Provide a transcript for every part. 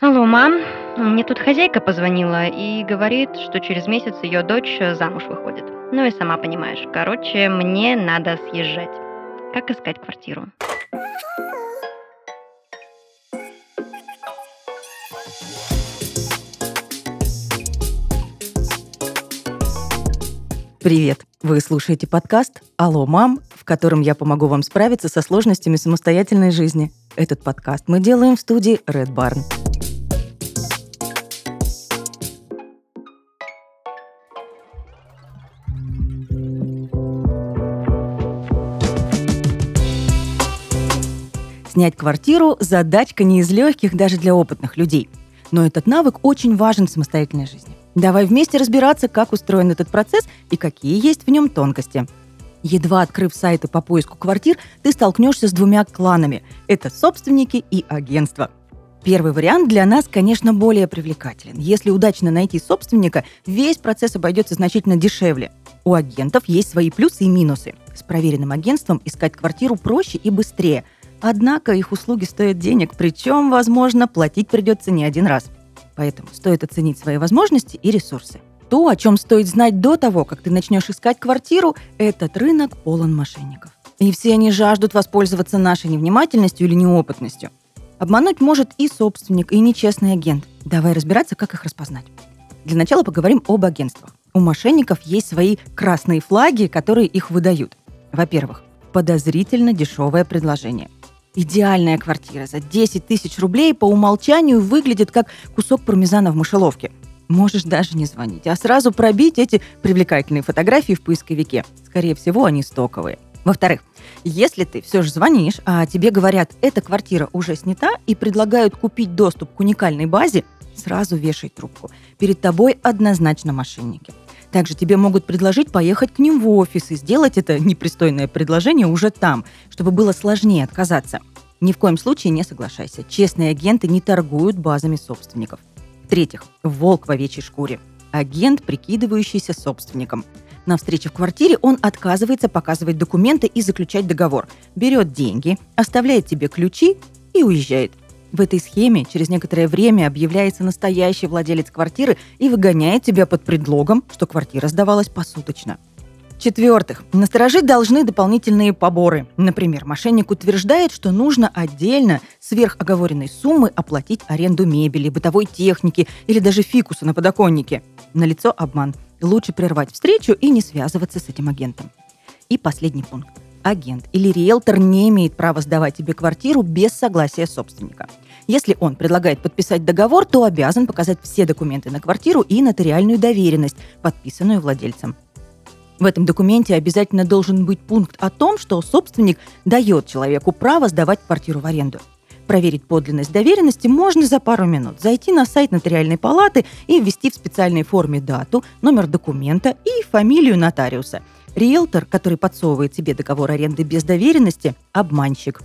Алло, мам. Мне тут хозяйка позвонила и говорит, что через месяц ее дочь замуж выходит. Ну и сама понимаешь. Короче, мне надо съезжать. Как искать квартиру? Привет! Вы слушаете подкаст «Алло, мам», в котором я помогу вам справиться со сложностями самостоятельной жизни. Этот подкаст мы делаем в студии Red Barn. Снять квартиру – задачка не из легких даже для опытных людей. Но этот навык очень важен в самостоятельной жизни. Давай вместе разбираться, как устроен этот процесс и какие есть в нем тонкости. Едва открыв сайты по поиску квартир, ты столкнешься с двумя кланами. Это собственники и агентство. Первый вариант для нас, конечно, более привлекателен. Если удачно найти собственника, весь процесс обойдется значительно дешевле. У агентов есть свои плюсы и минусы. С проверенным агентством искать квартиру проще и быстрее – Однако их услуги стоят денег, причем, возможно, платить придется не один раз. Поэтому стоит оценить свои возможности и ресурсы. То, о чем стоит знать до того, как ты начнешь искать квартиру, этот рынок полон мошенников. И все они жаждут воспользоваться нашей невнимательностью или неопытностью. Обмануть может и собственник, и нечестный агент. Давай разбираться, как их распознать. Для начала поговорим об агентствах. У мошенников есть свои красные флаги, которые их выдают. Во-первых, подозрительно дешевое предложение. Идеальная квартира за 10 тысяч рублей по умолчанию выглядит как кусок пармезана в мышеловке. Можешь даже не звонить, а сразу пробить эти привлекательные фотографии в поисковике. Скорее всего, они стоковые. Во-вторых, если ты все же звонишь, а тебе говорят, эта квартира уже снята и предлагают купить доступ к уникальной базе, сразу вешай трубку. Перед тобой однозначно мошенники. Также тебе могут предложить поехать к ним в офис и сделать это непристойное предложение уже там, чтобы было сложнее отказаться. Ни в коем случае не соглашайся. Честные агенты не торгуют базами собственников. В-третьих, волк в овечьей шкуре. Агент, прикидывающийся собственником. На встрече в квартире он отказывается показывать документы и заключать договор. Берет деньги, оставляет тебе ключи и уезжает. В этой схеме через некоторое время объявляется настоящий владелец квартиры и выгоняет тебя под предлогом, что квартира сдавалась посуточно. В-четвертых, насторожить должны дополнительные поборы. Например, мошенник утверждает, что нужно отдельно сверх оговоренной суммы оплатить аренду мебели, бытовой техники или даже фикуса на подоконнике. Налицо обман. Лучше прервать встречу и не связываться с этим агентом. И последний пункт агент или риэлтор не имеет права сдавать тебе квартиру без согласия собственника. Если он предлагает подписать договор, то обязан показать все документы на квартиру и нотариальную доверенность, подписанную владельцем. В этом документе обязательно должен быть пункт о том, что собственник дает человеку право сдавать квартиру в аренду. Проверить подлинность доверенности можно за пару минут. Зайти на сайт нотариальной палаты и ввести в специальной форме дату, номер документа и фамилию нотариуса – Риэлтор, который подсовывает тебе договор аренды без доверенности – обманщик.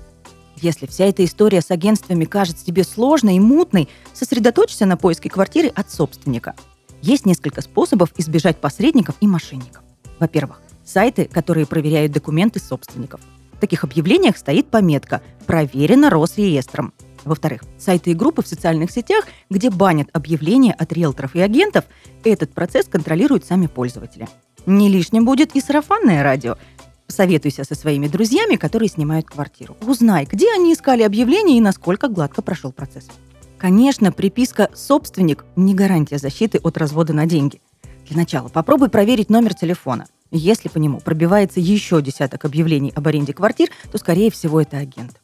Если вся эта история с агентствами кажется тебе сложной и мутной, сосредоточься на поиске квартиры от собственника. Есть несколько способов избежать посредников и мошенников. Во-первых, сайты, которые проверяют документы собственников. В таких объявлениях стоит пометка «Проверено Росреестром». Во-вторых, сайты и группы в социальных сетях, где банят объявления от риэлторов и агентов, этот процесс контролируют сами пользователи. Не лишним будет и сарафанное радио. Советуйся со своими друзьями, которые снимают квартиру. Узнай, где они искали объявление и насколько гладко прошел процесс. Конечно, приписка «собственник» не гарантия защиты от развода на деньги. Для начала попробуй проверить номер телефона. Если по нему пробивается еще десяток объявлений об аренде квартир, то, скорее всего, это агент.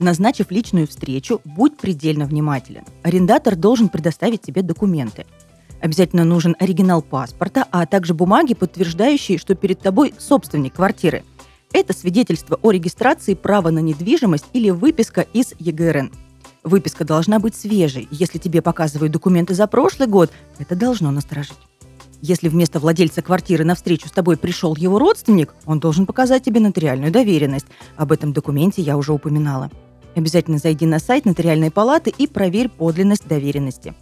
Назначив личную встречу, будь предельно внимателен. Арендатор должен предоставить тебе документы – Обязательно нужен оригинал паспорта, а также бумаги, подтверждающие, что перед тобой собственник квартиры. Это свидетельство о регистрации права на недвижимость или выписка из ЕГРН. Выписка должна быть свежей. Если тебе показывают документы за прошлый год, это должно насторожить. Если вместо владельца квартиры на встречу с тобой пришел его родственник, он должен показать тебе нотариальную доверенность. Об этом документе я уже упоминала. Обязательно зайди на сайт нотариальной палаты и проверь подлинность доверенности.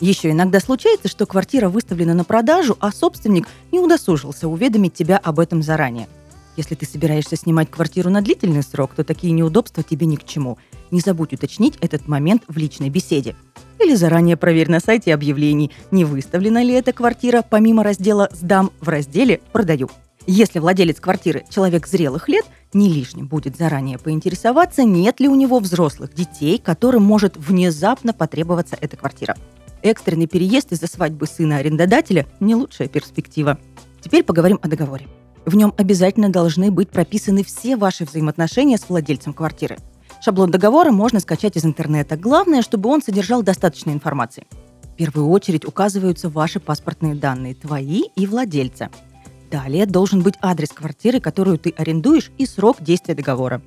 Еще иногда случается, что квартира выставлена на продажу, а собственник не удосужился уведомить тебя об этом заранее. Если ты собираешься снимать квартиру на длительный срок, то такие неудобства тебе ни к чему. Не забудь уточнить этот момент в личной беседе. Или заранее проверь на сайте объявлений, не выставлена ли эта квартира помимо раздела «Сдам» в разделе «Продаю». Если владелец квартиры человек зрелых лет, не лишним будет заранее поинтересоваться, нет ли у него взрослых детей, которым может внезапно потребоваться эта квартира. Экстренный переезд из-за свадьбы сына арендодателя – не лучшая перспектива. Теперь поговорим о договоре. В нем обязательно должны быть прописаны все ваши взаимоотношения с владельцем квартиры. Шаблон договора можно скачать из интернета. Главное, чтобы он содержал достаточно информации. В первую очередь указываются ваши паспортные данные, твои и владельца. Далее должен быть адрес квартиры, которую ты арендуешь, и срок действия договора.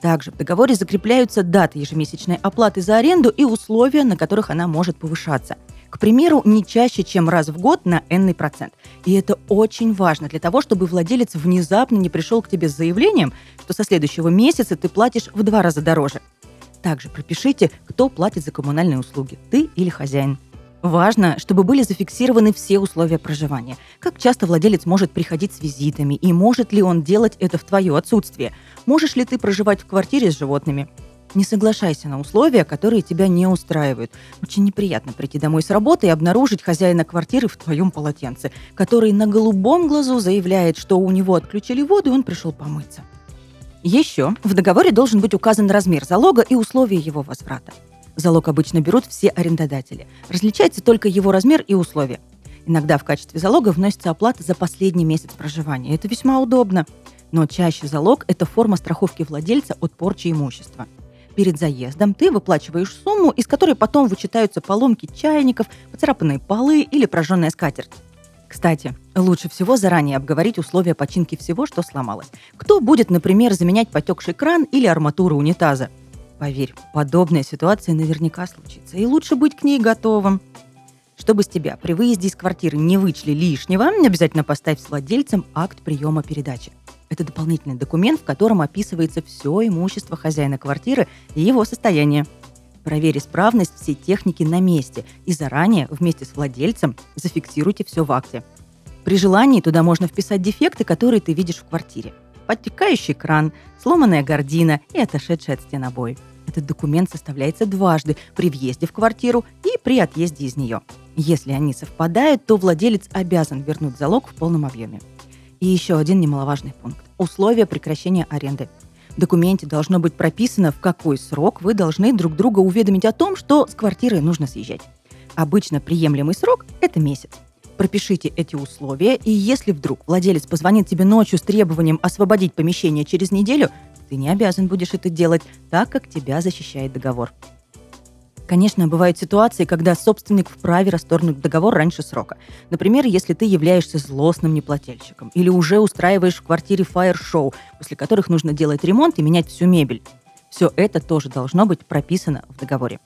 Также в договоре закрепляются даты ежемесячной оплаты за аренду и условия, на которых она может повышаться. К примеру, не чаще, чем раз в год на n процент. И это очень важно для того, чтобы владелец внезапно не пришел к тебе с заявлением, что со следующего месяца ты платишь в два раза дороже. Также пропишите, кто платит за коммунальные услуги, ты или хозяин. Важно, чтобы были зафиксированы все условия проживания. Как часто владелец может приходить с визитами и может ли он делать это в твое отсутствие? Можешь ли ты проживать в квартире с животными? Не соглашайся на условия, которые тебя не устраивают. Очень неприятно прийти домой с работы и обнаружить хозяина квартиры в твоем полотенце, который на голубом глазу заявляет, что у него отключили воду и он пришел помыться. Еще в договоре должен быть указан размер залога и условия его возврата. Залог обычно берут все арендодатели. Различается только его размер и условия. Иногда в качестве залога вносится оплата за последний месяц проживания. Это весьма удобно. Но чаще залог – это форма страховки владельца от порчи имущества. Перед заездом ты выплачиваешь сумму, из которой потом вычитаются поломки чайников, поцарапанные полы или прожженная скатерть. Кстати, лучше всего заранее обговорить условия починки всего, что сломалось. Кто будет, например, заменять потекший кран или арматуру унитаза – Поверь, подобная ситуация наверняка случится, и лучше быть к ней готовым. Чтобы с тебя при выезде из квартиры не вычли лишнего, обязательно поставь с владельцем акт приема передачи. Это дополнительный документ, в котором описывается все имущество хозяина квартиры и его состояние. Проверь исправность всей техники на месте и заранее вместе с владельцем зафиксируйте все в акте. При желании туда можно вписать дефекты, которые ты видишь в квартире. Подтекающий кран, сломанная гардина и отошедший от стен обои. Этот документ составляется дважды при въезде в квартиру и при отъезде из нее. Если они совпадают, то владелец обязан вернуть залог в полном объеме. И еще один немаловажный пункт – условия прекращения аренды. В документе должно быть прописано, в какой срок вы должны друг друга уведомить о том, что с квартиры нужно съезжать. Обычно приемлемый срок – это месяц. Пропишите эти условия, и если вдруг владелец позвонит тебе ночью с требованием освободить помещение через неделю, ты не обязан будешь это делать, так как тебя защищает договор. Конечно, бывают ситуации, когда собственник вправе расторгнуть договор раньше срока. Например, если ты являешься злостным неплательщиком или уже устраиваешь в квартире фаер-шоу, после которых нужно делать ремонт и менять всю мебель. Все это тоже должно быть прописано в договоре.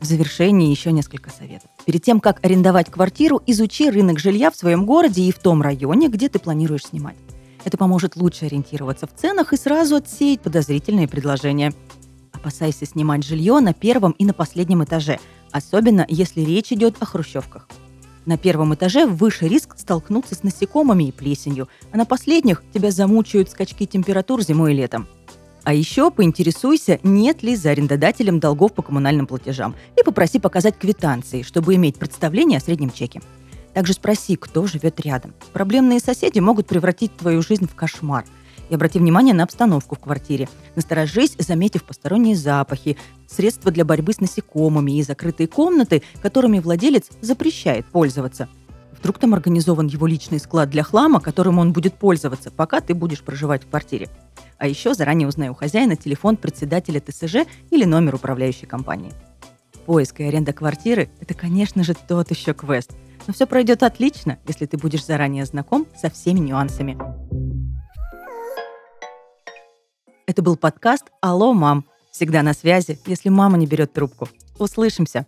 В завершении еще несколько советов. Перед тем, как арендовать квартиру, изучи рынок жилья в своем городе и в том районе, где ты планируешь снимать. Это поможет лучше ориентироваться в ценах и сразу отсеять подозрительные предложения. Опасайся снимать жилье на первом и на последнем этаже, особенно если речь идет о хрущевках. На первом этаже выше риск столкнуться с насекомыми и плесенью, а на последних тебя замучают скачки температур зимой и летом. А еще поинтересуйся, нет ли за арендодателем долгов по коммунальным платежам, и попроси показать квитанции, чтобы иметь представление о среднем чеке. Также спроси, кто живет рядом. Проблемные соседи могут превратить твою жизнь в кошмар. И обрати внимание на обстановку в квартире. Насторожись, заметив посторонние запахи, средства для борьбы с насекомыми и закрытые комнаты, которыми владелец запрещает пользоваться. Вдруг там организован его личный склад для хлама, которым он будет пользоваться, пока ты будешь проживать в квартире. А еще заранее узнай у хозяина телефон председателя ТСЖ или номер управляющей компании. Поиск и аренда квартиры – это, конечно же, тот еще квест – но все пройдет отлично, если ты будешь заранее знаком со всеми нюансами. Это был подкаст «Алло, мам». Всегда на связи, если мама не берет трубку. Услышимся!